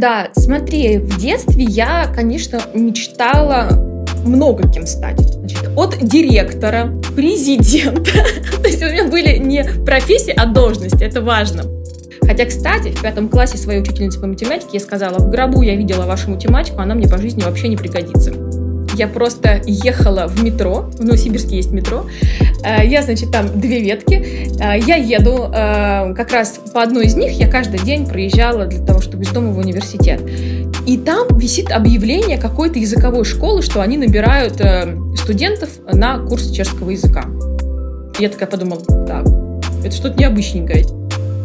Да, смотри, в детстве я, конечно, мечтала много кем стать. Значит, от директора, президента. То есть у меня были не профессии, а должности. Это важно. Хотя, кстати, в пятом классе своей учительницы по математике я сказала, в гробу я видела вашу математику, она мне по жизни вообще не пригодится я просто ехала в метро, в Новосибирске есть метро, я, значит, там две ветки, э, я еду, э, как раз по одной из них я каждый день проезжала для того, чтобы из дома в университет. И там висит объявление какой-то языковой школы, что они набирают студентов на курс чешского языка. Я такая подумала, так, это что-то необычненькое.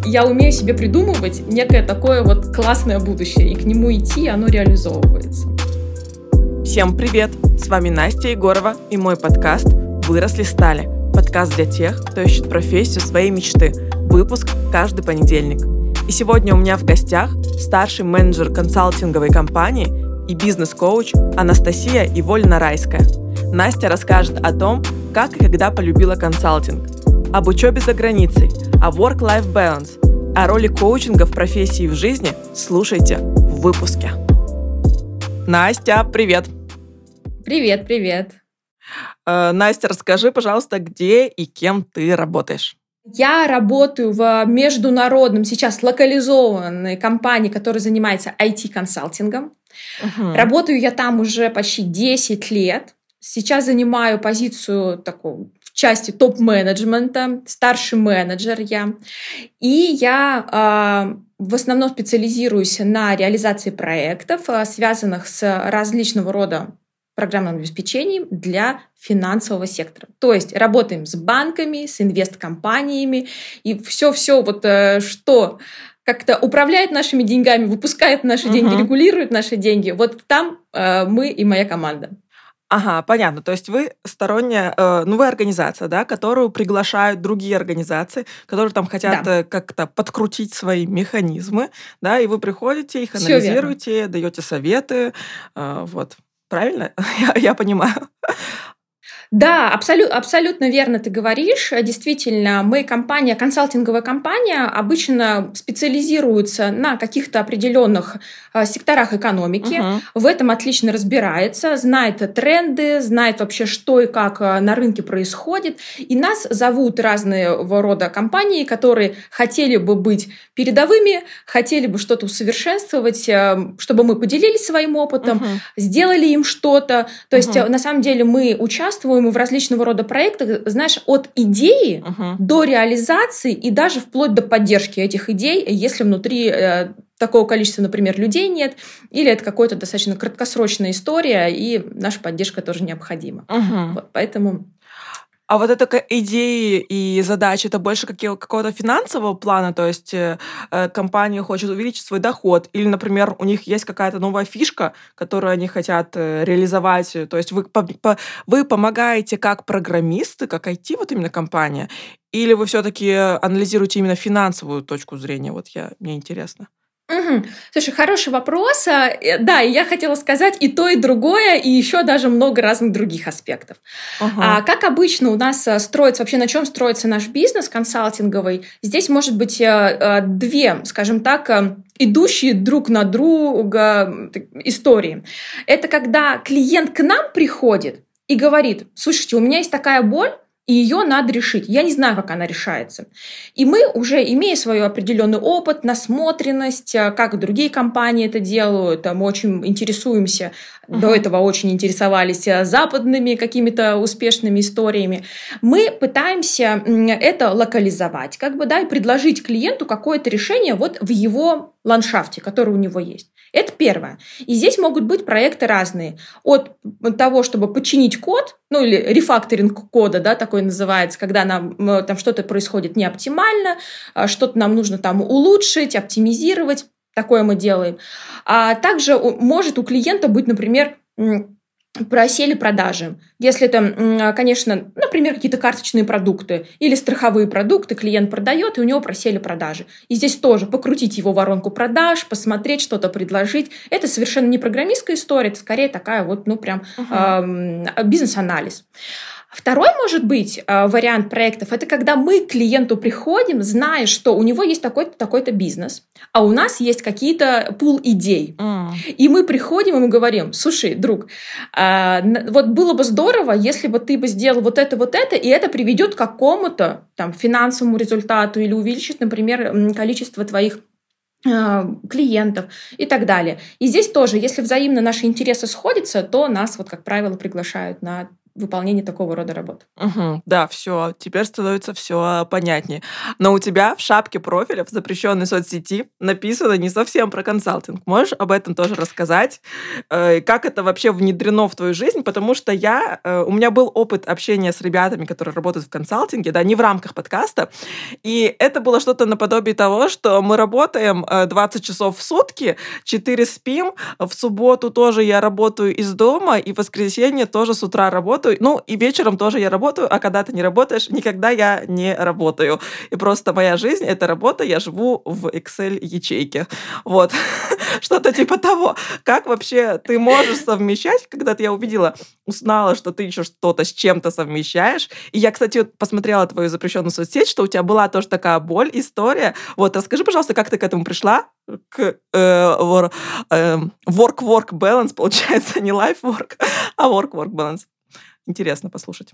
Я умею себе придумывать некое такое вот классное будущее, и к нему идти, оно реализовывается. Всем привет! С вами Настя Егорова и мой подкаст «Выросли стали». Подкаст для тех, кто ищет профессию своей мечты. Выпуск каждый понедельник. И сегодня у меня в гостях старший менеджер консалтинговой компании и бизнес-коуч Анастасия Ивольна Райская. Настя расскажет о том, как и когда полюбила консалтинг, об учебе за границей, о work-life balance, о роли коучинга в профессии и в жизни слушайте в выпуске. Настя, привет! Привет, привет. Э, Настя, расскажи, пожалуйста, где и кем ты работаешь? Я работаю в международном, сейчас локализованной компании, которая занимается IT-консалтингом. Угу. Работаю я там уже почти 10 лет. Сейчас занимаю позицию такого в части топ-менеджмента, старший менеджер я. И я э, в основном специализируюсь на реализации проектов, э, связанных с различного рода программным обеспечением для финансового сектора. То есть работаем с банками, с инвесткомпаниями и все-все вот э, что как-то управляет нашими деньгами, выпускает наши uh-huh. деньги, регулирует наши деньги. Вот там э, мы и моя команда. Ага, понятно. То есть вы сторонняя, э, ну вы организация, да, которую приглашают другие организации, которые там хотят да. э, как-то подкрутить свои механизмы, да, и вы приходите, их анализируете, даете советы, э, вот. Правильно? я, я понимаю. Да, абсолют, абсолютно верно ты говоришь. Действительно, мы компания, консалтинговая компания, обычно специализируется на каких-то определенных э, секторах экономики. Uh-huh. В этом отлично разбирается, знает тренды, знает вообще, что и как э, на рынке происходит. И нас зовут разные рода компании, которые хотели бы быть передовыми, хотели бы что-то усовершенствовать, э, чтобы мы поделились своим опытом, uh-huh. сделали им что-то. То uh-huh. есть, на самом деле, мы участвуем участвуем в различного рода проектах, знаешь, от идеи uh-huh. до реализации и даже вплоть до поддержки этих идей, если внутри э, такого количества, например, людей нет, или это какая-то достаточно краткосрочная история, и наша поддержка тоже необходима. Uh-huh. Вот, поэтому а вот эта идеи и задачи, это больше какого-то финансового плана, то есть э, э, компания хочет увеличить свой доход, или, например, у них есть какая-то новая фишка, которую они хотят э, реализовать, то есть вы, по, по, вы помогаете как программисты, как IT, вот именно компания, или вы все-таки анализируете именно финансовую точку зрения, вот я, мне интересно. Угу. Слушай, хороший вопрос. А, э, да, я хотела сказать и то, и другое, и еще даже много разных других аспектов. Ага. А, как обычно у нас э, строится, вообще на чем строится наш бизнес консалтинговый? Здесь может быть э, две, скажем так, идущие друг на друга истории. Это когда клиент к нам приходит и говорит, слушайте, у меня есть такая боль, и ее надо решить. Я не знаю, как она решается. И мы уже, имея свой определенный опыт, насмотренность, э, как другие компании это делают, мы очень интересуемся, uh-huh. до этого очень интересовались э, западными какими-то успешными историями, мы пытаемся это локализовать, как бы, да, и предложить клиенту какое-то решение вот в его ландшафте, который у него есть. Это первое. И здесь могут быть проекты разные. От того, чтобы починить код, ну или рефакторинг кода, да, такой называется, когда нам там что-то происходит не оптимально, а что-то нам нужно там улучшить, оптимизировать, такое мы делаем. А также может у клиента быть, например, просели продажи. Если это, конечно, например, какие-то карточные продукты или страховые продукты клиент продает, и у него просели продажи. И здесь тоже покрутить его воронку продаж, посмотреть, что-то предложить. Это совершенно не программистская история, это скорее такая вот, ну, прям uh-huh. э, бизнес-анализ. Второй, может быть, э, вариант проектов, это когда мы к клиенту приходим, зная, что у него есть такой-то такой-то бизнес, а у нас есть какие-то пул идей. Mm. И мы приходим и мы говорим, слушай, друг, а, вот было бы здорово, если бы ты бы сделал вот это, вот это, и это приведет к какому-то там финансовому результату или увеличит, например, количество твоих а, клиентов и так далее. И здесь тоже, если взаимно наши интересы сходятся, то нас, вот как правило, приглашают на выполнение такого рода работ. Угу, да, все, теперь становится все понятнее. Но у тебя в шапке профиля в запрещенной соцсети написано не совсем про консалтинг. Можешь об этом тоже рассказать? Э, как это вообще внедрено в твою жизнь? Потому что я, э, у меня был опыт общения с ребятами, которые работают в консалтинге, да, не в рамках подкаста, и это было что-то наподобие того, что мы работаем 20 э, часов в сутки, 4 спим, в субботу тоже я работаю из дома, и в воскресенье тоже с утра работаю, работаю. Ну, и вечером тоже я работаю, а когда ты не работаешь, никогда я не работаю. И просто моя жизнь — это работа, я живу в Excel-ячейке. Вот. Что-то типа того. Как вообще ты можешь совмещать, когда я увидела, узнала, что ты еще что-то с чем-то совмещаешь. И я, кстати, посмотрела твою запрещенную соцсеть, что у тебя была тоже такая боль, история. Вот, расскажи, пожалуйста, как ты к этому пришла? К э, э, work-work balance, получается, не life-work, а work-work balance интересно послушать.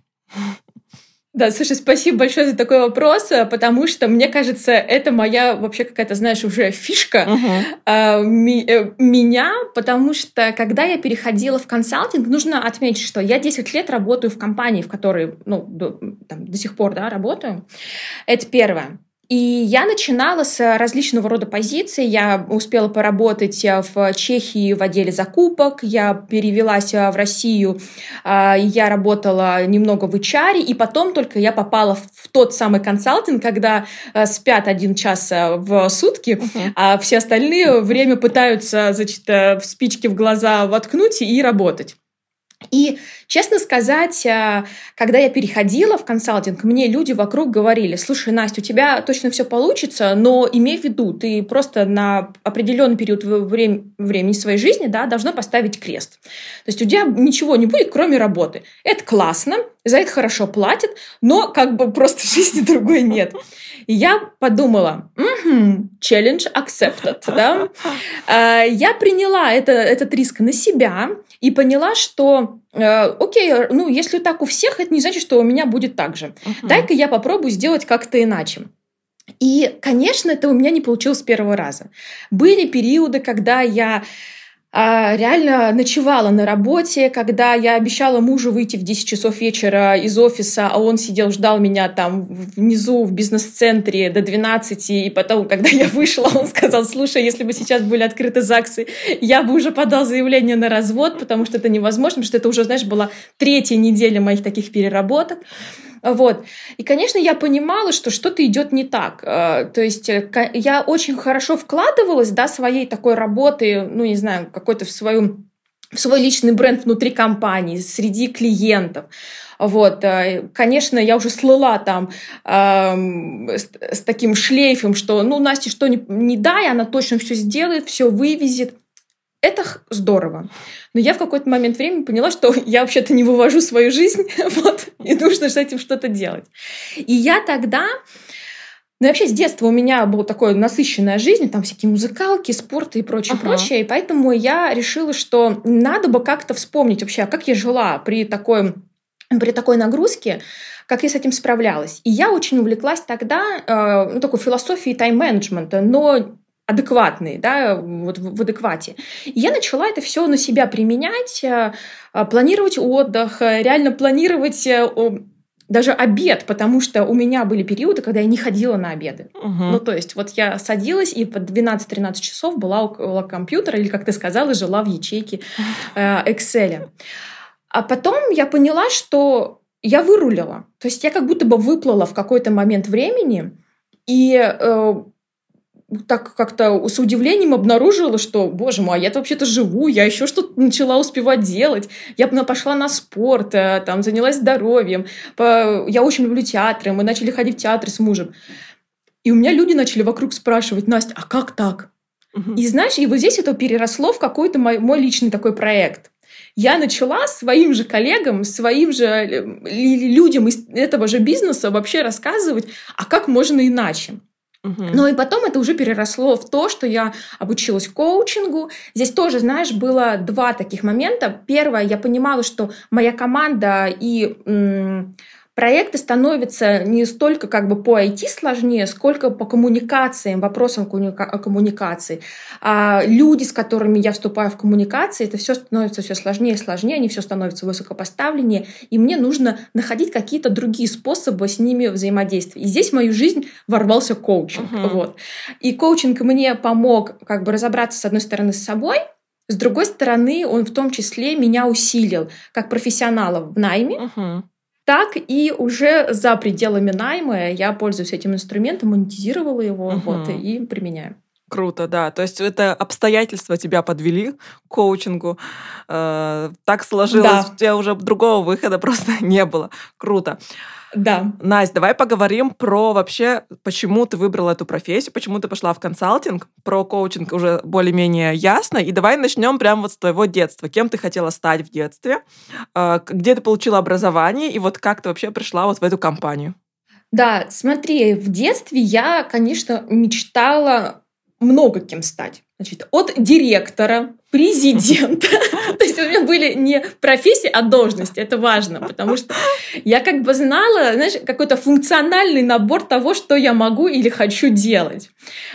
Да, слушай, спасибо большое за такой вопрос, э, потому что, мне кажется, это моя вообще какая-то, знаешь, уже фишка uh-huh. э, ми, э, меня, потому что, когда я переходила в консалтинг, нужно отметить, что я 10 лет работаю в компании, в которой, ну, до, там, до сих пор, да, работаю. Это первое. И я начинала с различного рода позиций. Я успела поработать э, в Чехии в отделе закупок, я перевелась э, в Россию, э, я работала немного в HR, и потом только я попала в тот самый консалтинг, когда спят один час в сутки, uh-huh. а все остальные время пытаются, значит, в спички в глаза воткнуть и работать. И, честно сказать, э, когда я переходила в консалтинг, мне люди вокруг говорили, слушай, Настя, у тебя точно все получится, но имей в виду, ты просто на определенный период времени своей жизни да, должна поставить крест. То есть у тебя ничего не будет, кроме работы. Это классно, за это хорошо платят, но как бы просто жизни другой нет. И я подумала, угу, challenge accepted, да. А, я приняла это, этот риск на себя и поняла, что окей, ну если так у всех, это не значит, что у меня будет так же. Uh-huh. Дай-ка я попробую сделать как-то иначе. И, конечно, это у меня не получилось с первого раза. Были периоды, когда я реально ночевала на работе, когда я обещала мужу выйти в 10 часов вечера из офиса, а он сидел, ждал меня там внизу в бизнес-центре до 12, и потом, когда я вышла, он сказал, слушай, если бы сейчас были открыты ЗАГСы, я бы уже подал заявление на развод, потому что это невозможно, потому что это уже, знаешь, была третья неделя моих таких переработок. Вот. И, конечно, я понимала, что что-то идет не так. Э, то есть э, я очень хорошо вкладывалась, да, своей такой работы, ну, не знаю, какой-то в свою в свой личный бренд внутри компании, среди клиентов. Вот, э, конечно, я уже слыла там э, с, с таким шлейфом, что, ну, Насте что не, не дай, она точно все сделает, все вывезет. Это здорово. Но я в какой-то момент времени поняла, что я вообще-то не вывожу свою жизнь, вот, и нужно с этим что-то делать. И я тогда ну, и вообще с детства у меня была такая насыщенная жизнь, там всякие музыкалки, спорт и прочее, ага. прочее. И поэтому я решила, что надо бы как-то вспомнить вообще, а как я жила при такой, при такой нагрузке, как я с этим справлялась. И я очень увлеклась тогда э, ну, такой философией тайм-менеджмента, но адекватные, да, вот в, адеквате. И я начала это все на себя применять, э, э, планировать отдых, э, реально планировать даже обед, потому что у меня были периоды, когда я не ходила на обеды. Угу. Ну, то есть, вот я садилась и по 12-13 часов была около компьютера, или, как ты сказала, жила в ячейке э, Excel. А потом я поняла, что я вырулила. То есть, я как будто бы выплыла в какой-то момент времени, и э, так как-то с удивлением обнаружила, что, боже мой, а я вообще-то живу, я еще что-то начала успевать делать. Я пошла на спорт, э, там, занялась здоровьем. Я очень люблю театры, мы начали ходить в театр с мужем. И у меня люди начали вокруг спрашивать, Настя, а как так? Угу. И знаешь, и вот здесь это переросло в какой-то мой, мой личный такой проект. я начала своим же коллегам, своим же э, людям из этого же бизнеса вообще рассказывать, а как можно иначе. Угу. Ну и потом это уже переросло в то, что я обучилась коучингу. Здесь тоже, знаешь, было два таких момента. Первое, я понимала, что моя команда и проекты становятся не столько как бы по IT сложнее, сколько по коммуникациям, вопросам коммуникации. А люди, с которыми я вступаю в коммуникации, это все становится все сложнее и сложнее, они все становятся высокопоставленнее, и мне нужно находить какие-то другие способы с ними взаимодействия. И здесь в мою жизнь ворвался коучинг. Uh-huh. Вот. И коучинг мне помог как бы разобраться, с одной стороны, с собой, с другой стороны, он в том числе меня усилил как профессионала в найме, uh-huh так и уже за пределами найма я пользуюсь этим инструментом, монетизировала его угу. вот, и применяю. Круто, да. То есть это обстоятельства тебя подвели к коучингу. Э, так сложилось, да. у тебя уже другого выхода просто не было. Круто. Да. Настя, давай поговорим про вообще, почему ты выбрала эту профессию, почему ты пошла в консалтинг. Про коучинг уже более-менее ясно. И давай начнем прямо вот с твоего детства. Кем ты хотела стать в детстве? Э, где ты получила образование? И вот как ты вообще пришла вот в эту компанию? Да, смотри, в детстве я, конечно, мечтала много кем стать. Значит, от директора, президента. То есть у меня были не профессии, а должности. Это важно, потому что я как бы знала, знаешь, какой-то функциональный набор того, что я могу или хочу делать.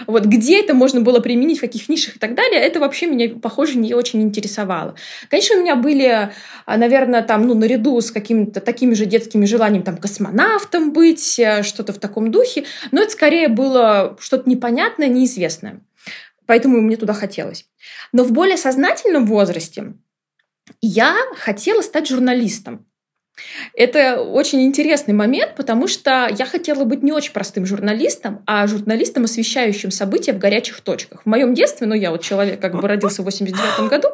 Вот где это можно было применить, в каких нишах и так далее, это вообще меня, похоже, не очень интересовало. Конечно, у меня были, а, наверное, там, ну, наряду с какими-то такими же детскими желаниями, там, космонавтом быть, э, что-то в таком духе, но это скорее было что-то непонятное, неизвестное. Поэтому мне туда хотелось. Но в более сознательном возрасте я хотела стать журналистом. Это очень интересный момент, потому что я хотела быть не очень простым журналистом, а журналистом, освещающим события в горячих точках. В моем детстве, ну я вот человек как бы родился в 89 году,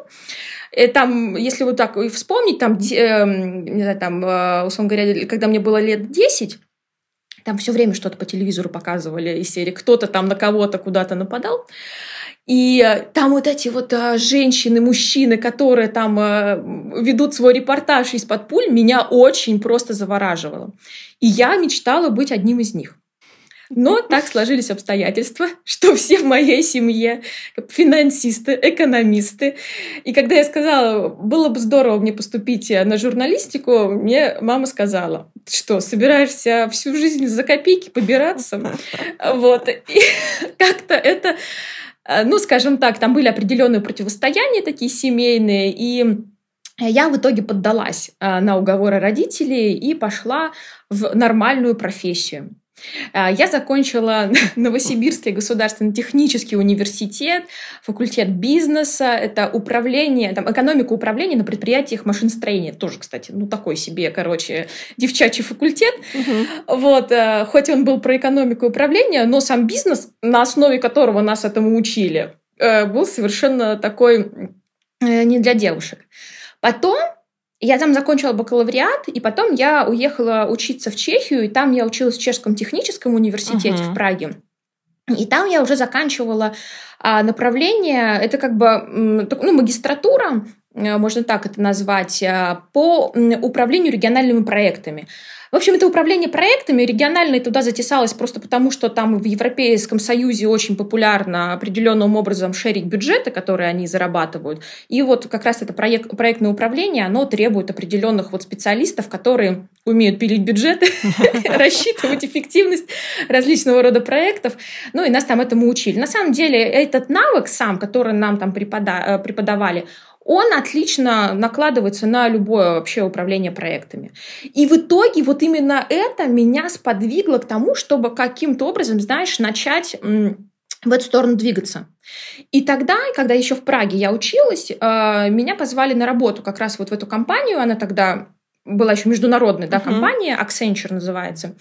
э, там, если вот так вспомнить, там, э, не знаю, там, э, условно говоря, когда мне было лет 10, там все время что-то по телевизору показывали из серии «Кто-то там на кого-то куда-то нападал». И э, там вот эти вот а, женщины, мужчины, которые там а, ведут свой репортаж из-под пуль, меня очень просто завораживало. И я мечтала быть одним из них. Но так сложились обстоятельства, что все в моей семье финансисты, экономисты. И когда я сказала, было бы здорово мне поступить на журналистику, мне мама сказала, что собираешься всю жизнь за копейки побираться. Вот. И как-то это ну, скажем так, там были определенные противостояния такие семейные, и я в итоге поддалась э, на уговоры родителей и пошла в нормальную профессию. А, я закончила Новосибирский государственный технический университет, факультет бизнеса, это управление, там, экономика управления на предприятиях машиностроения. Тоже, кстати, ну такой себе, короче, девчачий факультет. Угу. Вот, э, хоть он был про экономику и управление, но сам бизнес, на основе которого нас этому учили, э, был совершенно такой э, не для девушек. Потом я там закончила бакалавриат, и потом я уехала учиться в Чехию, и там я училась в Чешском техническом университете uh-huh. в Праге. И там я уже заканчивала а, направление, это как бы ну, магистратура, можно так это назвать, а, по управлению региональными проектами. В общем, это управление проектами. Региональное туда затесалось просто потому, что там в Европейском Союзе очень популярно определенным образом шерить бюджеты, которые они зарабатывают. И вот как раз это проект, проектное управление, оно требует определенных вот специалистов, которые умеют пилить бюджеты, рассчитывать эффективность различного рода проектов. Ну и нас там этому учили. На самом деле этот навык сам, который нам там э, преподавали, он отлично накладывается на любое вообще управление проектами. И в итоге вот именно это меня сподвигло к тому, чтобы каким-то образом, знаешь, начать в эту сторону двигаться. И тогда, когда еще в Праге я училась, э, меня позвали на работу как раз вот в эту компанию. Она тогда была еще международная да, компания, Accenture называется.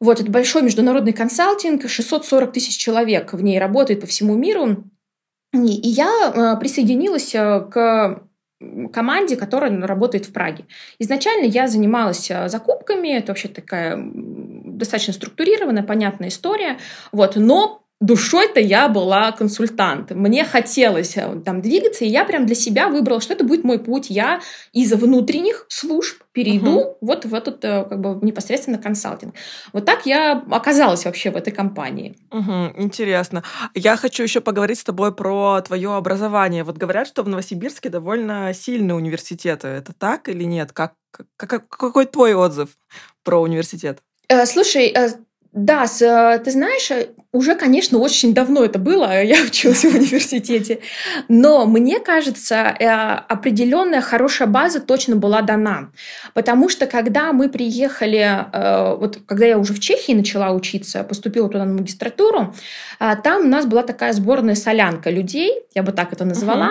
Вот, это большой международный консалтинг, 640 тысяч человек в ней работает по всему миру. И я э, присоединилась э, к команде, которая работает в Праге. Изначально я занималась э, закупками, это вообще такая достаточно структурированная, понятная история, вот, но душой-то я была консультант. Мне хотелось э, там двигаться, и я прям для себя выбрала, что это будет мой путь. Я из внутренних служб перейду uh-huh. вот в этот э, как бы непосредственно консалтинг. Вот так я оказалась вообще в этой компании. Угу, интересно. Я хочу еще поговорить с тобой про твое образование. Вот говорят, что в Новосибирске довольно сильные университеты. Это так или нет? Как, как, какой твой отзыв про университет? Э, слушай, да, ты знаешь, уже, конечно, очень давно это было, я училась в университете, но мне кажется, э, определенная хорошая база точно была дана, потому что когда мы приехали, э, вот когда я уже в Чехии начала учиться, поступила туда на магистратуру, э, там у нас была такая сборная солянка людей, я бы так это назвала.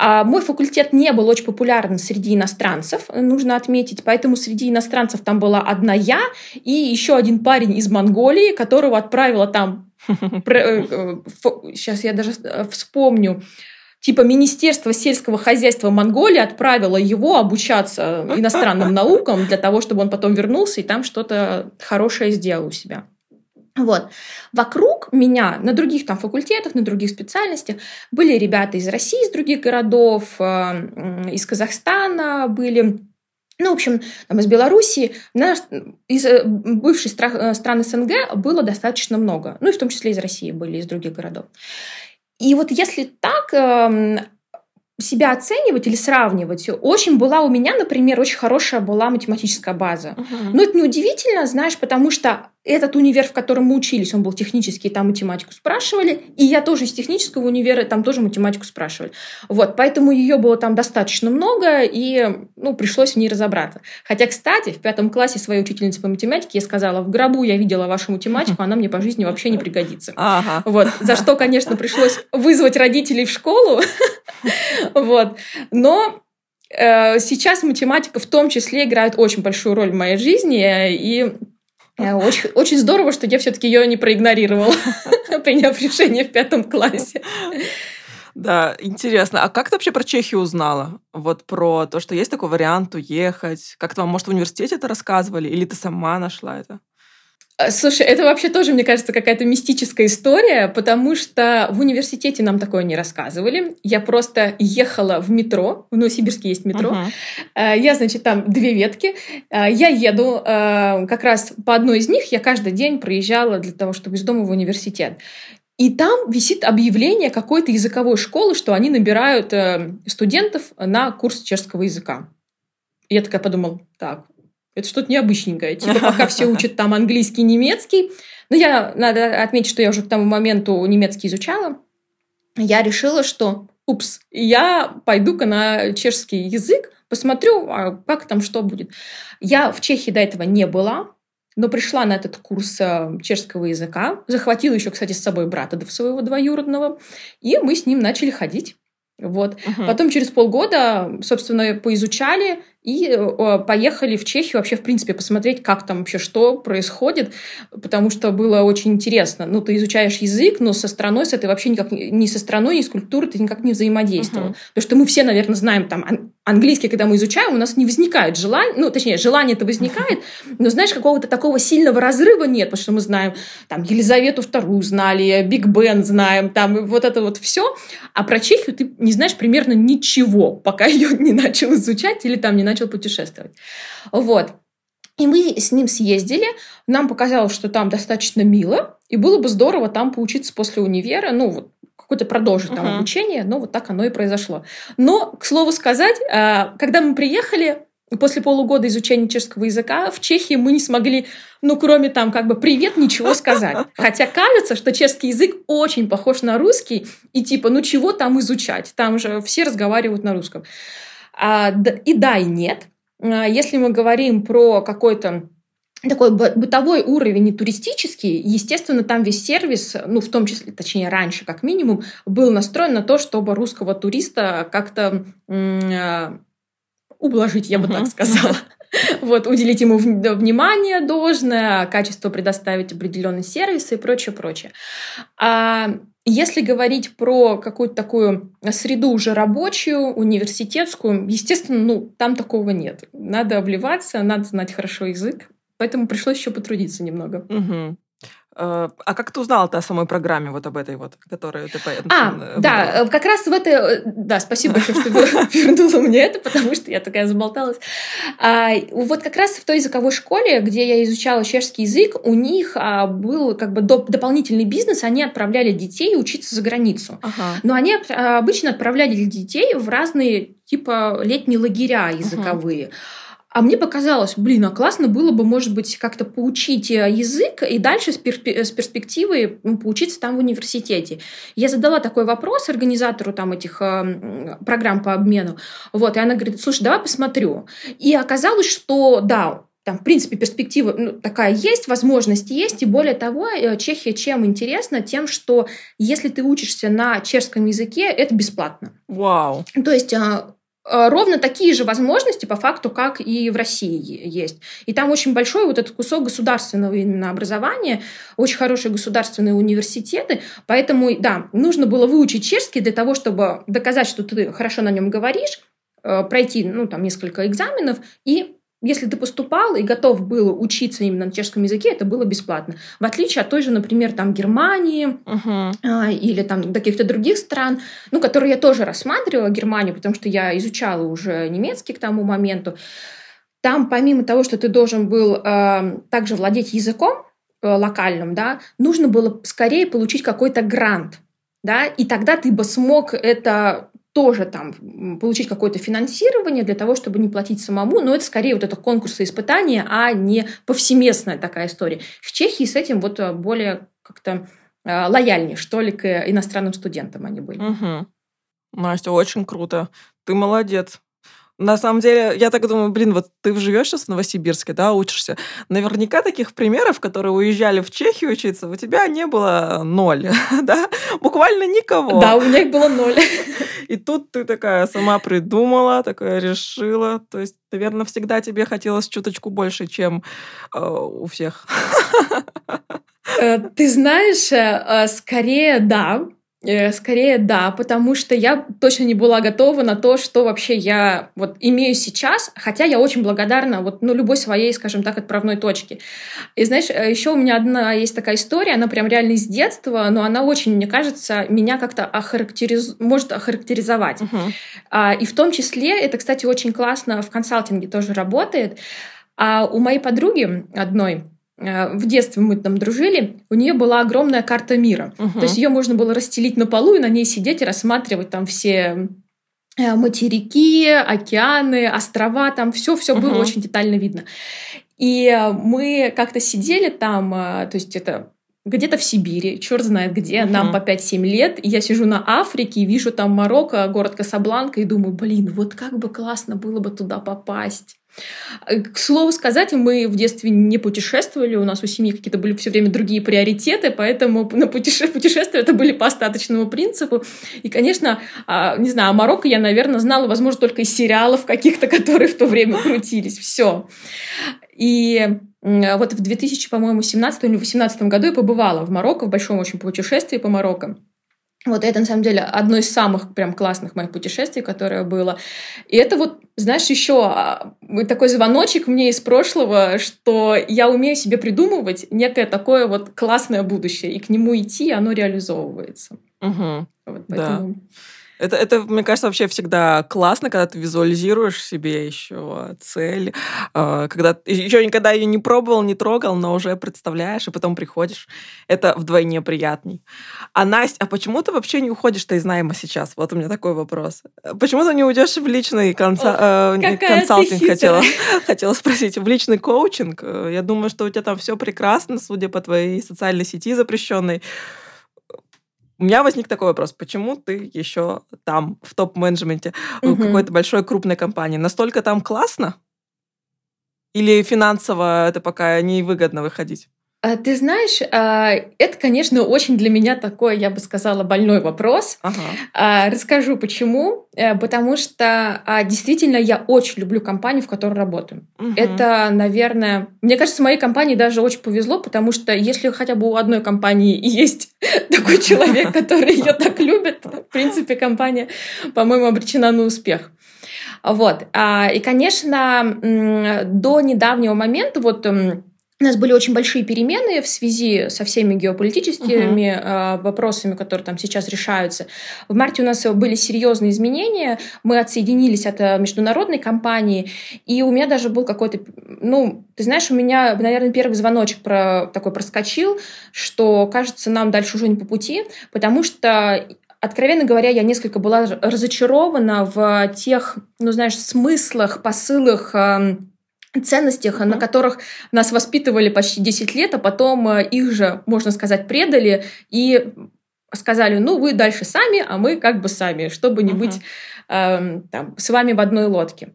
Uh-huh. Мой факультет не был очень популярен среди иностранцев, нужно отметить, поэтому среди иностранцев там была одна я и еще один парень из Монголии, которого отправила там сейчас э, я даже э, вспомню, типа Министерство сельского хозяйства Монголии отправило его обучаться иностранным наукам для того, чтобы он потом вернулся и там что-то хорошее сделал у себя. Вот. Вокруг меня на других там факультетах, на других специальностях были ребята из России, из других городов, э, из Казахстана были ну, в общем, там, из Белоруссии, наш, из э, бывших э, стран СНГ было достаточно много. Ну, и в том числе из России были, из других городов. И вот если так эм, себя оценивать или сравнивать, очень была у меня, например, очень хорошая была математическая база. Uh-huh. Но это неудивительно, знаешь, потому что этот универ, в котором мы учились, он был технический, там математику спрашивали, и я тоже из технического универа, там тоже математику спрашивали. Вот, поэтому ее было там достаточно много, и, ну, пришлось в ней разобраться. Хотя, кстати, в пятом классе своей учительнице по математике я сказала, в гробу я видела вашу математику, она мне по жизни вообще не пригодится. Ага. Вот, за что, конечно, пришлось вызвать родителей в школу, вот, но э, Сейчас математика в том числе играет очень большую роль в моей жизни, и очень, очень здорово, что я все-таки ее не проигнорировала, приняв решение в пятом классе. Да, интересно. А как ты вообще про Чехию узнала? Вот про то, что есть такой вариант уехать. Как-то вам, может, в университете это рассказывали? Или ты сама нашла это? Э, слушай, это вообще тоже, мне кажется, какая-то мистическая история, потому что в университете нам такое не рассказывали. Я просто ехала в метро, в Новосибирске есть метро. Uh-huh. Я, значит, там две ветки. Я еду как раз по одной из них, я каждый день проезжала для того, чтобы из дома в университет. И там висит объявление какой-то языковой школы, что они набирают студентов на курс чешского языка. И я такая подумала, так, это что-то необычненькое. Типа пока все учат там английский, немецкий. Но я, надо отметить, что я уже к тому моменту немецкий изучала. Я решила, что, упс, я пойду-ка на чешский язык, посмотрю, а как там что будет. Я в Чехии до этого не была, но пришла на этот курс э, чешского языка, захватила еще, кстати, с собой брата своего двоюродного, и мы с ним начали ходить. Вот. Угу. Потом через полгода, собственно, поизучали и э, поехали в Чехию вообще, в принципе, посмотреть, как там вообще что происходит, потому что было очень интересно. Ну, ты изучаешь язык, но со страной, с этой вообще никак ни со страной, ни с культурой ты никак не взаимодействовал. Uh-huh. Потому что мы все, наверное, знаем там английский, когда мы изучаем, у нас не возникает желания, ну, точнее, желание это возникает, но, знаешь, какого-то такого сильного разрыва нет, потому что мы знаем там Елизавету вторую знали, Биг Бен знаем, там вот это вот все, а про Чехию ты не знаешь примерно ничего, пока ее не начал изучать или там не начал начал путешествовать. Вот. И мы с ним съездили, нам показалось, что там достаточно мило, и было бы здорово там поучиться после универа, ну, вот, какое-то продолжить там uh-huh. обучение, но вот так оно и произошло. Но, к слову сказать, а, когда мы приехали, после полугода изучения чешского языка в Чехии мы не смогли, ну, кроме там как бы «привет» ничего сказать. Хотя кажется, что чешский язык очень похож на русский, и типа, ну, чего там изучать? Там же все разговаривают на русском. А, и да, и нет. А, если мы говорим про какой-то такой бытовой уровень и туристический, естественно, там весь сервис, ну, в том числе, точнее, раньше, как минимум, был настроен на то, чтобы русского туриста как-то а, ублажить, я бы uh-huh. так сказала. Вот, уделить ему внимание должное, качество предоставить определенный сервис и прочее, прочее. А если говорить про какую-то такую среду уже рабочую, университетскую, естественно, ну, там такого нет. Надо обливаться, надо знать хорошо язык, поэтому пришлось еще потрудиться немного. Угу. Э, а как ты узнала о самой программе вот об этой вот, которую ты... А, выбрала? да, как раз в этой... Да, спасибо большое, что вернула мне это, потому что я такая заболталась. А, вот как раз в той языковой школе, где я изучала чешский язык, у них а, был как бы дополнительный бизнес, они отправляли детей учиться за границу. Ага. Но они обычно отправляли детей в разные типа летние лагеря языковые. Ага. А мне показалось, блин, а классно было бы, может быть, как-то поучить э, язык и дальше с, перспективой ну, поучиться там в университете. Я задала такой вопрос организатору там этих э, программ по обмену. Вот, и она говорит, слушай, давай посмотрю. И оказалось, что да, там, в принципе, перспектива ну, такая есть, возможность есть, и более того, э, Чехия чем интересна? Тем, что если ты учишься на чешском языке, это бесплатно. Вау. То есть а, Э, ровно такие же возможности по факту, как и в России есть. И там очень большой вот этот кусок государственного именно образования, очень хорошие государственные университеты, поэтому, да, нужно было выучить чешский для того, чтобы доказать, что ты хорошо на нем говоришь, э, пройти, ну, там, несколько экзаменов и если ты поступал и готов был учиться именно на чешском языке, это было бесплатно. В отличие от той же, например, там Германии uh-huh. а, или там каких-то других стран, ну, которые я тоже рассматривала, Германию, потому что я изучала уже немецкий к тому моменту. Там, помимо того, что ты должен был э, также владеть языком э, локальным, да, нужно было скорее получить какой-то грант, да, и тогда ты бы смог это тоже там получить какое-то финансирование для того, чтобы не платить самому, но это скорее вот это конкурсы испытания, а не повсеместная такая история. В Чехии с этим вот э, более как-то э, лояльнее, что ли, к иностранным студентам они были. Угу. Настя, очень круто. Ты молодец. На самом деле, я так думаю, блин, вот ты живешь сейчас в Новосибирске, да, учишься. Наверняка таких примеров, которые уезжали в Чехию учиться, у тебя не было ноль, да? Буквально никого. Да, у меня их было ноль. И тут ты такая сама придумала, такая решила. То есть, наверное, всегда тебе хотелось чуточку больше, чем э, у всех. Э, ты знаешь, э, скорее да, Э, скорее да, потому что я точно не была готова на то, что вообще я вот имею сейчас, хотя я очень благодарна вот ну любой своей, скажем так, отправной точке. И знаешь, э, еще у меня одна есть такая история, она прям реально из детства, но она очень, мне кажется, меня как-то охарактериз... может охарактеризовать. Uh-huh. А, и в том числе, это, кстати, очень классно в консалтинге тоже работает. А у моей подруги одной, Э, в детстве мы там дружили, у нее была огромная карта мира. Угу. То есть ее можно было расстелить на полу и на ней сидеть и рассматривать там все э, материки, океаны, острова, там все-все угу. было очень детально видно. И мы как-то сидели там, э, то есть это где-то в Сибири, черт знает где, uh-huh. нам по 5-7 лет, и я сижу на Африке вижу там Марокко, город Касабланка, и думаю, блин, вот как бы классно было бы туда попасть. Э, к слову сказать, мы в детстве не путешествовали, у нас у семьи какие-то были все время другие приоритеты, поэтому на путеше- путешествия это были по остаточному принципу. И, конечно, а, не знаю, Марокко я, наверное, знала, возможно, только из сериалов каких-то, которые в то время крутились. Все. И вот в 2000, по-моему, 17 или 18 году я побывала в Марокко, в большом очень путешествии по Марокко. Вот это, на самом деле, одно из самых прям классных моих путешествий, которое было. И это вот, знаешь, еще а, такой звоночек мне из прошлого, что я умею себе придумывать некое такое вот классное будущее, и к нему идти, и оно реализовывается. Угу. Вот, поэтому... Да. Это, это, мне кажется, вообще всегда классно, когда ты визуализируешь себе еще цель, а, когда еще никогда ее не пробовал, не трогал, но уже представляешь, и потом приходишь. Это вдвойне приятней. А Настя, а почему ты вообще не уходишь-то из найма сейчас? Вот у меня такой вопрос. Почему ты не уйдешь в личный конса... О, э, консалтинг? Хотела, хотела спросить. В личный коучинг? Я думаю, что у тебя там все прекрасно, судя по твоей социальной сети запрещенной у меня возник такой вопрос, почему ты еще там, в топ-менеджменте угу. какой-то большой крупной компании? Настолько там классно? Или финансово это пока невыгодно выходить? А, ты знаешь, а, это, конечно, очень для меня такой, я бы сказала, больной вопрос. Ага. А, расскажу почему. Э, потому что действительно я очень люблю компанию, в которой работаю. Угу. Это, наверное, мне кажется, моей компании даже очень повезло, потому что если хотя бы у одной компании есть такой человек, который ее так любит, в принципе, компания, по-моему, обречена на успех. Вот. И, конечно, до недавнего момента вот у нас были очень большие перемены в связи со всеми геополитическими uh-huh. вопросами, которые там сейчас решаются. В марте у нас были серьезные изменения. Мы отсоединились от э, международной компании, и у меня даже был какой-то, ну, ты знаешь, у меня, наверное, первый звоночек про такой проскочил, что кажется, нам дальше уже не по пути, потому что Откровенно говоря, я несколько была разочарована в тех, ну, знаешь, смыслах, посылах ценностях, mm-hmm. на которых нас воспитывали почти 10 лет, а потом э, их же, можно сказать, предали и сказали, ну, вы дальше сами, а мы как бы сами, чтобы не mm-hmm. быть э, там, с вами в одной лодке.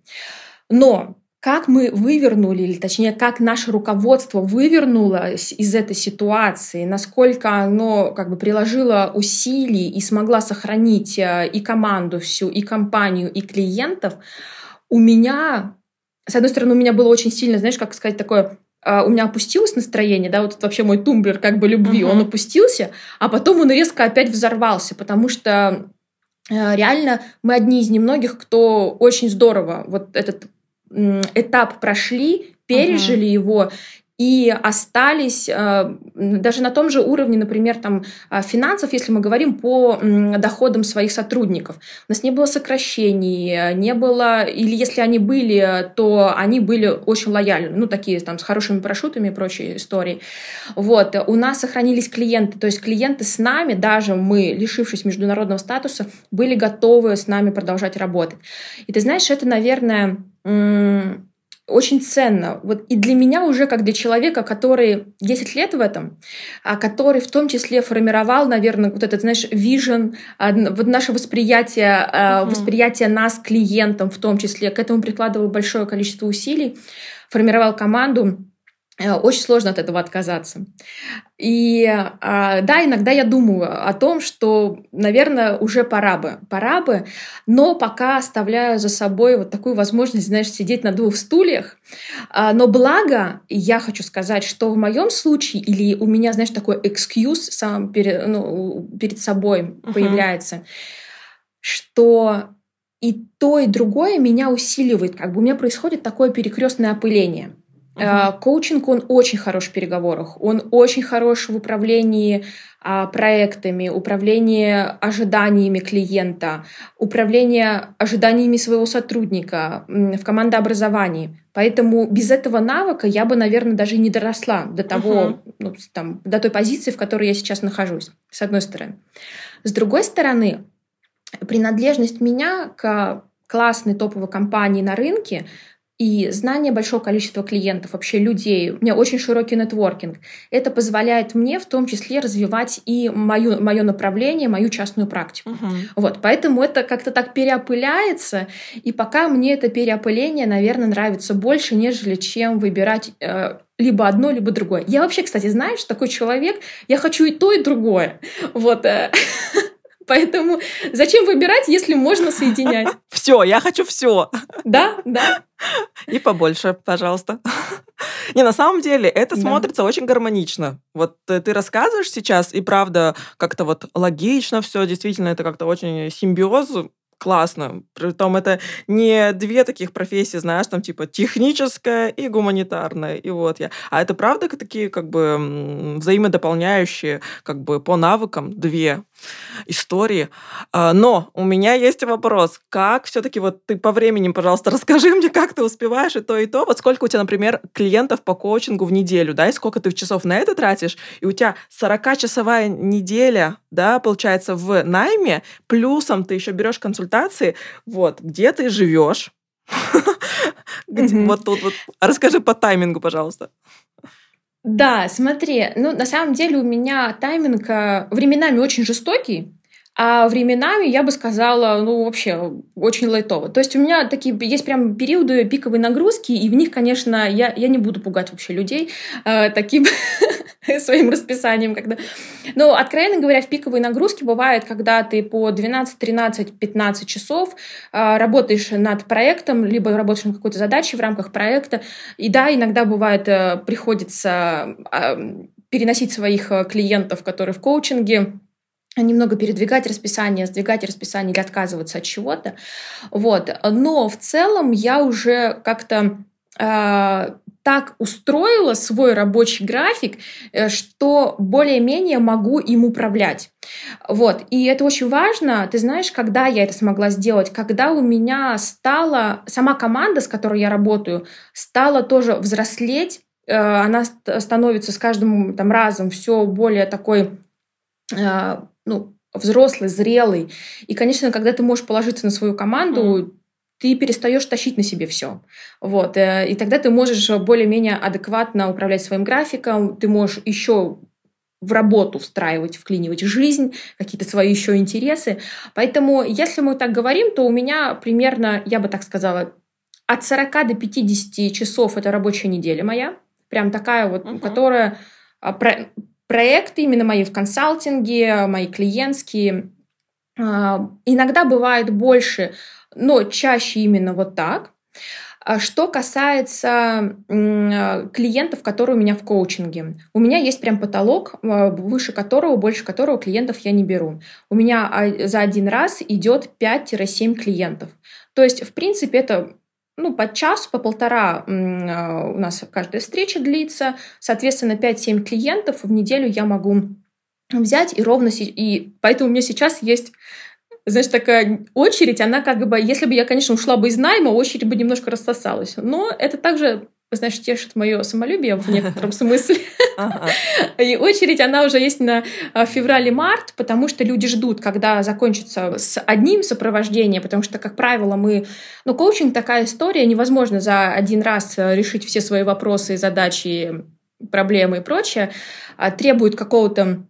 Но как мы вывернули, или точнее, как наше руководство вывернуло из этой ситуации, насколько оно как бы приложило усилий и смогла сохранить э, и команду всю, и компанию, и клиентов, у меня с одной стороны, у меня было очень сильно, знаешь, как сказать, такое Uh, у меня опустилось настроение, да, вот вообще мой тумблер как бы любви, uh-huh. он опустился, а потом он резко опять взорвался, потому что uh, реально мы одни из немногих, кто очень здорово вот этот этап прошли, пережили uh-huh. его и остались э, даже на том же уровне, например, там, э, финансов, если мы говорим по доходам своих сотрудников. У нас не было сокращений, не было, или если они были, то они были очень лояльны, ну, такие там с хорошими парашютами и прочие истории. Вот. У нас сохранились клиенты, то есть клиенты с нами, даже мы, лишившись международного статуса, были готовы с нами продолжать работать. И ты знаешь, это, наверное, очень ценно. Вот и для меня уже, как для человека, который 10 лет в этом, а который в том числе формировал, наверное, вот этот, знаешь, вижен, вот наше восприятие, uh-huh. восприятие нас клиентам в том числе, к этому прикладывал большое количество усилий, формировал команду. Э, очень сложно от этого отказаться. И а, да, иногда я думаю о том, что, наверное, уже пора бы, пора бы, но пока оставляю за собой вот такую возможность, знаешь, сидеть на двух стульях. А, но благо, я хочу сказать, что в моем случае, или у меня, знаешь, такой экскьюз сам перед, ну, перед собой uh-huh. появляется, что и то, и другое меня усиливает, как бы у меня происходит такое перекрестное опыление. Uh-huh. Коучинг, он очень хорош в переговорах, он очень хорош в управлении а, проектами, управлении ожиданиями клиента, управлении ожиданиями своего сотрудника в командообразовании. Поэтому без этого навыка я бы, наверное, даже не доросла до того, uh-huh. ну, там, до той позиции, в которой я сейчас нахожусь, с одной стороны. С другой стороны, принадлежность меня к классной топовой компании на рынке — и знание большого количества клиентов, вообще людей. У меня очень широкий нетворкинг. Это позволяет мне в том числе развивать и мою, мое направление, мою частную практику. Uh-huh. Вот, поэтому это как-то так переопыляется, и пока мне это переопыление, наверное, нравится больше, нежели чем выбирать э, либо одно, либо другое. Я вообще, кстати, знаешь, такой человек, я хочу и то, и другое. Вот. Поэтому зачем выбирать, если можно соединять? Все, я хочу все. Да, да. И побольше, пожалуйста. Не, на самом деле это да. смотрится очень гармонично. Вот ты рассказываешь сейчас, и правда как-то вот логично все, действительно, это как-то очень симбиоз классно. Притом это не две таких профессии, знаешь, там типа техническая и гуманитарная. И вот я. А это правда такие как бы взаимодополняющие как бы по навыкам две истории. А, но у меня есть вопрос. Как все-таки вот ты по времени, пожалуйста, расскажи мне, как ты успеваешь и то, и то. Вот сколько у тебя, например, клиентов по коучингу в неделю, да, и сколько ты часов на это тратишь, и у тебя 40-часовая неделя, да, получается, в найме, плюсом ты еще берешь консультации, вот, где ты живешь, вот тут вот. Расскажи по таймингу, пожалуйста. Да, смотри, ну на самом деле у меня тайминг э, временами очень жестокий, а временами, я бы сказала, ну, вообще, очень лайтово. То есть у меня такие есть прям периоды пиковой нагрузки, и в них, конечно, я, я не буду пугать вообще людей э, таким своим расписанием. Когда... Но, откровенно говоря, в пиковой нагрузке бывает, когда ты по 12, 13, 15 часов э, работаешь над проектом, либо работаешь над какой-то задачей в рамках проекта. И да, иногда бывает, э, приходится э, переносить своих э, клиентов, которые в коучинге, немного передвигать расписание, сдвигать расписание или отказываться от чего-то. Вот. Но в целом я уже как-то э, так устроила свой рабочий график, э, что более-менее могу им управлять. Вот. И это очень важно. Ты знаешь, когда я это смогла сделать? Когда у меня стала сама команда, с которой я работаю, стала тоже взрослеть, э, она становится с каждым там, разом все более такой э, ну, взрослый, зрелый. И, конечно, когда ты можешь положиться на свою команду, mm ты перестаешь тащить на себе все. Вот. Э, и тогда ты можешь более-менее адекватно управлять своим графиком, ты можешь еще в работу встраивать, вклинивать жизнь, какие-то свои еще интересы. Поэтому, если мы так говорим, то у меня примерно, я бы так сказала, от 40 до 50 часов это рабочая неделя моя. Прям такая вот, uh-huh. которая... А, про, проекты именно мои в консалтинге, мои клиентские. А, иногда бывает больше, но чаще именно вот так. А что касается клиентов, которые у меня в коучинге, у меня есть прям потолок, а, выше которого, больше которого клиентов я не беру. У меня за один раз идет 5-7 клиентов. То есть, в принципе, это ну, по часу, по полтора у нас каждая встреча длится. Соответственно, 5-7 клиентов в неделю я могу взять и ровно... И поэтому у меня сейчас есть знаешь, такая очередь, она как бы, если бы я, конечно, ушла бы из найма, очередь бы немножко рассосалась. Но это также знаешь, тешит мое самолюбие в некотором смысле. И очередь, она уже есть на а, феврале-март, потому что люди ждут, когда закончится с одним сопровождением, потому что, как правило, мы... Ну, коучинг такая история, невозможно за один раз решить все свои вопросы, задачи, проблемы и прочее. А требует какого-то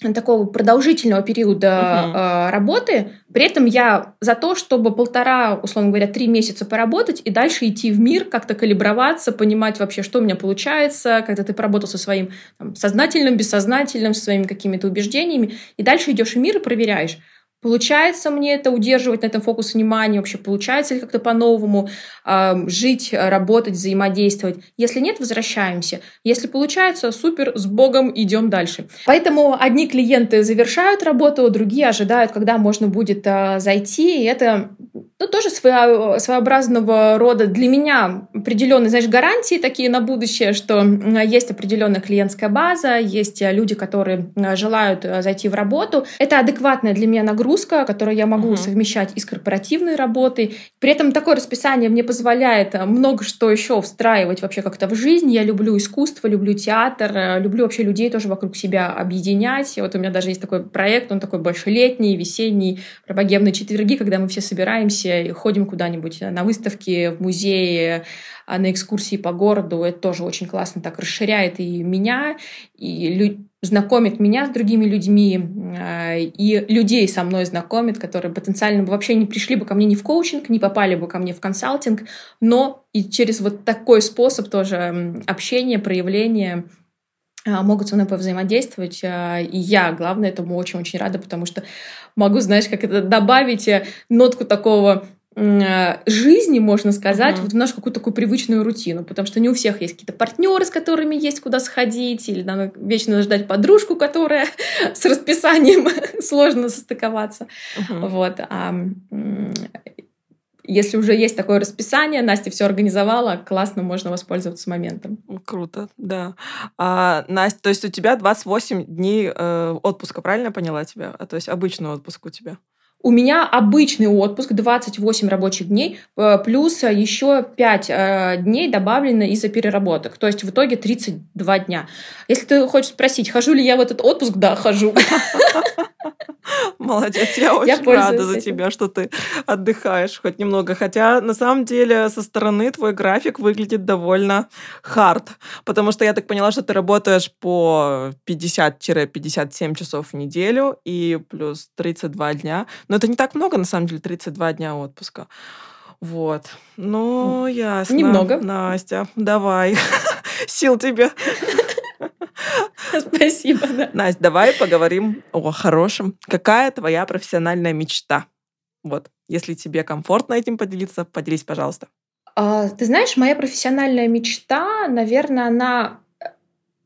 такого продолжительного периода угу. работы. При этом я за то, чтобы полтора, условно говоря, три месяца поработать и дальше идти в мир, как-то калиброваться, понимать вообще, что у меня получается, когда ты поработал со своим там, сознательным, бессознательным, со своими какими-то убеждениями, и дальше идешь в мир и проверяешь. Получается мне это удерживать на этом фокус внимания, вообще получается ли как-то по-новому э, жить, работать, взаимодействовать. Если нет, возвращаемся. Если получается, супер, с Богом идем дальше. Поэтому одни клиенты завершают работу, другие ожидают, когда можно будет э, зайти, и это ну, тоже своего, своеобразного рода для меня определенные, знаешь, гарантии такие на будущее, что есть определенная клиентская база, есть люди, которые желают зайти в работу. Это адекватная для меня нагрузка нагрузка, которую я могу uh-huh. совмещать и с корпоративной работой. При этом такое расписание мне позволяет э, много что еще встраивать вообще как-то в жизнь. Я люблю искусство, люблю театр, э, люблю вообще людей тоже вокруг себя объединять. Вот у меня даже есть такой проект, он такой больше летний, весенний, про богемные четверги, когда мы все собираемся и ходим куда-нибудь на выставки, в музее, а на экскурсии по городу. Это тоже очень классно так расширяет и меня, и лю- знакомит меня с другими людьми, э, и людей со мной знакомит, которые потенциально вообще не пришли бы ко мне ни в коучинг, не попали бы ко мне в консалтинг, но и через вот такой способ тоже общения, проявления э, могут со мной повзаимодействовать. Э, и я, главное, этому очень-очень рада, потому что могу, знаешь, как это добавить нотку такого жизни, можно сказать, uh-huh. вот в нашу какую-то такую привычную рутину, потому что не у всех есть какие-то партнеры, с которыми есть куда сходить, или надо вечно ждать подружку, которая с расписанием сложно состыковаться. Uh-huh. Вот. А, если уже есть такое расписание, Настя все организовала, классно, можно воспользоваться моментом. Круто, да. А, Настя, то есть у тебя 28 дней э, отпуска, правильно я поняла тебя? А, то есть обычный отпуск у тебя? У меня обычный отпуск 28 рабочих дней, э, плюс еще 5 э, дней добавлено из-за переработок. То есть в итоге 32 дня. Если ты хочешь спросить, хожу ли я в этот отпуск, да, хожу. Молодец, я очень я рада за тебя, что ты отдыхаешь хоть немного. Хотя на самом деле со стороны твой график выглядит довольно хард, потому что я так поняла, что ты работаешь по 50-57 часов в неделю и плюс 32 дня. Но это не так много, на самом деле, 32 дня отпуска. Вот. Ну, ясно. Немного. Настя, давай. Сил тебе. Спасибо, да. Настя, давай поговорим о хорошем. Какая твоя профессиональная мечта? Вот, если тебе комфортно этим поделиться, поделись, пожалуйста. А, ты знаешь, моя профессиональная мечта, наверное, она,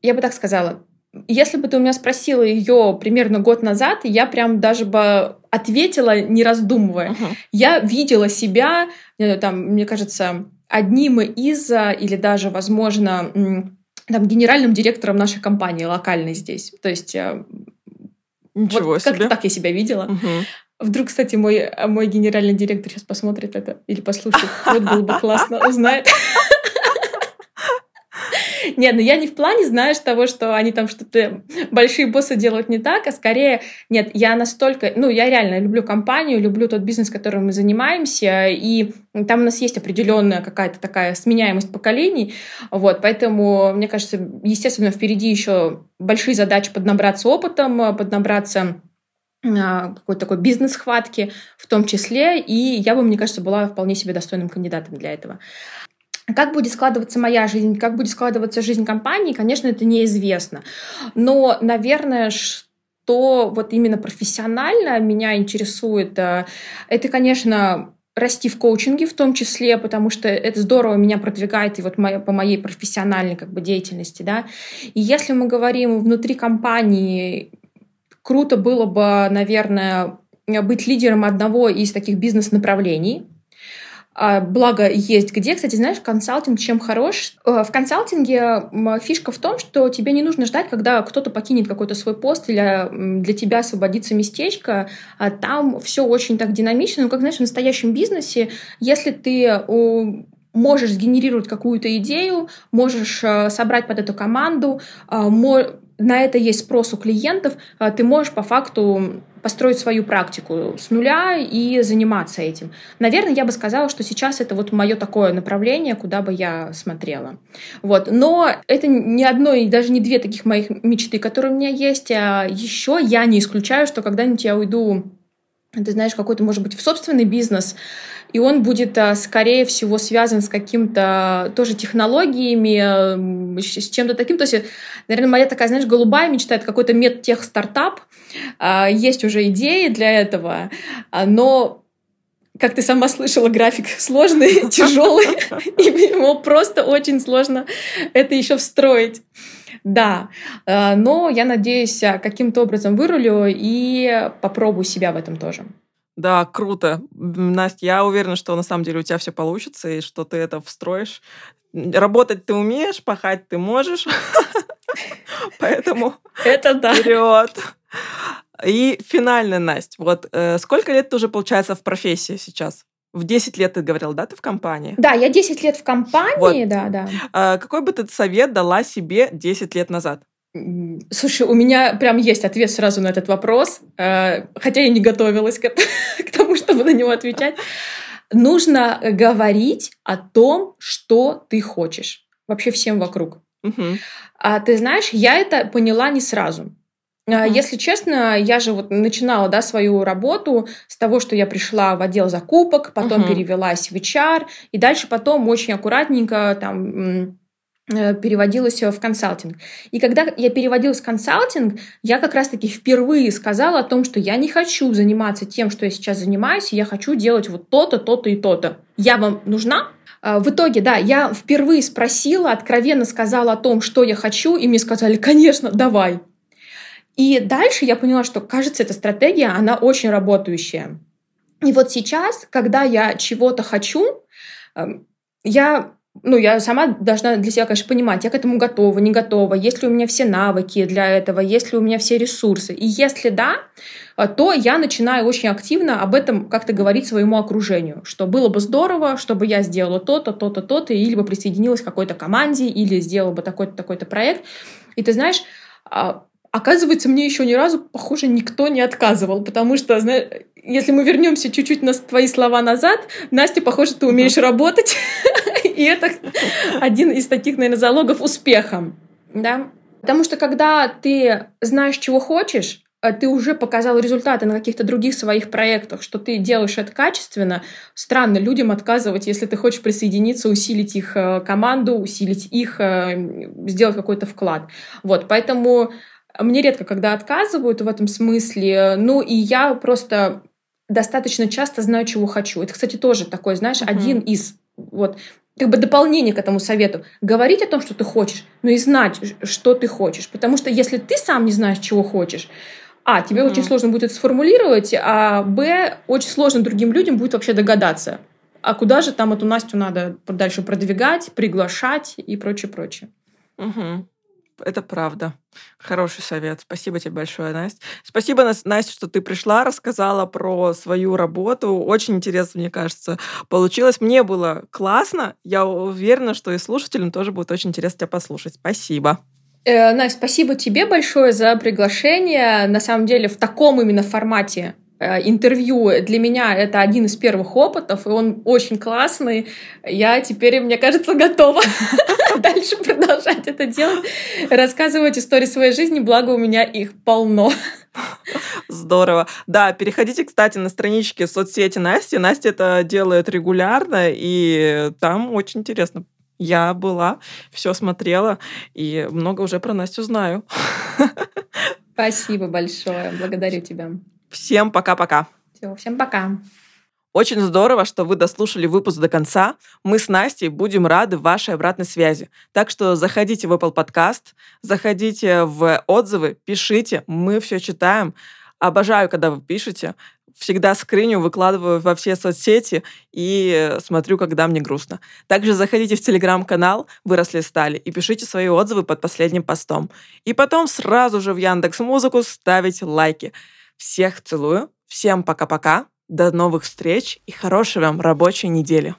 я бы так сказала, если бы ты у меня спросила ее примерно год назад, я прям даже бы ответила, не раздумывая. Uh-huh. Я видела себя, там, мне кажется, одним из, или даже, возможно, там, генеральным директором нашей компании локальной здесь. То есть Ничего вот себе. как так я себя видела. Угу. Вдруг, кстати, мой, мой генеральный директор сейчас посмотрит это или послушает. Вот было бы классно, узнает. Нет, ну я не в плане, знаешь, того, что они там что-то большие боссы делают не так, а скорее, нет, я настолько, ну, я реально люблю компанию, люблю тот бизнес, которым мы занимаемся, и там у нас есть определенная какая-то такая сменяемость поколений, вот, поэтому, мне кажется, естественно, впереди еще большие задачи поднабраться опытом, поднабраться а, какой-то такой бизнес-хватки в том числе, и я бы, мне кажется, была вполне себе достойным кандидатом для этого. Как будет складываться моя жизнь, как будет складываться жизнь компании, конечно, это неизвестно. Но, наверное, что вот именно профессионально меня интересует, э, это, конечно, расти в коучинге в том числе, потому что это здорово меня продвигает и вот по моей профессиональной как бы деятельности, да. И если мы говорим внутри компании, круто было бы, наверное, быть лидером одного из таких бизнес-направлений, благо есть где. Кстати, знаешь, консалтинг чем хорош? Э, в консалтинге фишка в том, что тебе не нужно ждать, когда кто-то покинет какой-то свой пост или для тебя освободится местечко. А там все очень так динамично. Ну, как знаешь, в настоящем бизнесе, если ты можешь сгенерировать какую-то идею, можешь э, собрать под эту команду, а, на это есть спрос у клиентов, а, ты можешь по факту построить свою практику с нуля и заниматься этим. Наверное, я бы сказала, что сейчас это вот мое такое направление, куда бы я смотрела. Вот. Но это не одно и даже не две таких моих мечты, которые у меня есть. А еще я не исключаю, что когда-нибудь я уйду ты знаешь, какой-то, может быть, в собственный бизнес, и он будет, а, скорее всего, связан с каким-то тоже технологиями, с чем-то таким. То есть, наверное, моя такая, знаешь, голубая мечта — это какой-то медтех-стартап. А, есть уже идеи для этого, а, но как ты сама слышала, график сложный, тяжелый, и ему просто очень сложно это еще встроить. Да, но я надеюсь, каким-то образом вырулю и попробую себя в этом тоже. Да, круто. Настя, я уверена, что на самом деле у тебя все получится, и что ты это встроишь. Работать ты умеешь, пахать ты можешь. Поэтому это да. вперед. И финально, Настя, вот э, сколько лет ты уже, получается, в профессии сейчас? В 10 лет ты говорил, да, ты в компании? Да, я 10 лет в компании, вот. да, да. А, какой бы ты совет дала себе 10 лет назад? Слушай, у меня прям есть ответ сразу на этот вопрос, э, хотя я не готовилась к, к тому, чтобы на него отвечать. Нужно говорить о том, что ты хочешь. Вообще всем вокруг. Угу. А ты знаешь, я это поняла не сразу. Mm-hmm. Если честно, я же вот начинала да, свою работу с того, что я пришла в отдел закупок, потом mm-hmm. перевелась в HR, и дальше потом очень аккуратненько там переводилась в консалтинг. И когда я переводилась в консалтинг, я как раз-таки впервые сказала о том, что я не хочу заниматься тем, что я сейчас занимаюсь, я хочу делать вот то-то, то-то и то-то. Я вам нужна? А, в итоге, да, я впервые спросила, откровенно сказала о том, что я хочу, и мне сказали, конечно, давай. И дальше я поняла, что, кажется, эта стратегия, она очень работающая. И вот сейчас, когда я чего-то хочу, эм, я ну, я сама должна для себя, конечно, понимать, я к этому готова, не готова, есть ли у меня все навыки для этого, есть ли у меня все ресурсы. И если да, э, то я начинаю очень активно об этом как-то говорить своему окружению, что было бы здорово, чтобы я сделала то-то, то-то, то-то, или бы присоединилась к какой-то команде, или сделала бы такой-то, такой-то проект. И ты знаешь, а, Оказывается, мне еще ни разу, похоже, никто не отказывал, потому что, знаешь, если мы вернемся чуть-чуть на твои слова назад, Настя, похоже, ты умеешь работать, и это один из таких, наверное, залогов успеха, да? Потому что когда ты знаешь, чего хочешь, а ты уже показал результаты на каких-то других своих проектах, что ты делаешь это качественно, странно людям отказывать, если ты хочешь присоединиться, усилить их э, команду, усилить их, э, сделать какой-то вклад. Вот, поэтому мне редко, когда отказывают в этом смысле. Ну, и я просто достаточно часто знаю, чего хочу. Это, кстати, тоже такой, знаешь, uh-huh. один из вот как бы дополнение к этому совету. Говорить о том, что ты хочешь, но и знать, что ты хочешь. Потому что если ты сам не знаешь, чего хочешь, а, тебе uh-huh. очень сложно будет это сформулировать, а, б, очень сложно другим людям будет вообще догадаться а куда же там эту Настю надо дальше продвигать, приглашать и прочее, прочее. Угу. Это правда. Хороший совет. Спасибо тебе большое, Настя. Спасибо, Настя, что ты пришла, рассказала про свою работу. Очень интересно, мне кажется, получилось. Мне было классно. Я уверена, что и слушателям тоже будет очень интересно тебя послушать. Спасибо. Э, Настя, спасибо тебе большое за приглашение. На самом деле, в таком именно формате интервью для меня это один из первых опытов, и он очень классный. Я теперь, мне кажется, готова дальше продолжать это делать, рассказывать истории своей жизни, благо у меня их полно. Здорово. Да, переходите, кстати, на странички соцсети Насти. Настя это делает регулярно, и там очень интересно. Я была, все смотрела, и много уже про Настю знаю. Спасибо большое. Благодарю тебя. Всем пока-пока. Все, всем пока. Очень здорово, что вы дослушали выпуск до конца. Мы с Настей будем рады вашей обратной связи. Так что заходите в Apple Podcast, заходите в отзывы, пишите, мы все читаем. Обожаю, когда вы пишете. Всегда скриню, выкладываю во все соцсети и смотрю, когда мне грустно. Также заходите в телеграм-канал «Выросли стали» и пишите свои отзывы под последним постом. И потом сразу же в Яндекс Музыку ставить лайки. Всех целую. Всем пока-пока. До новых встреч и хорошей вам рабочей недели.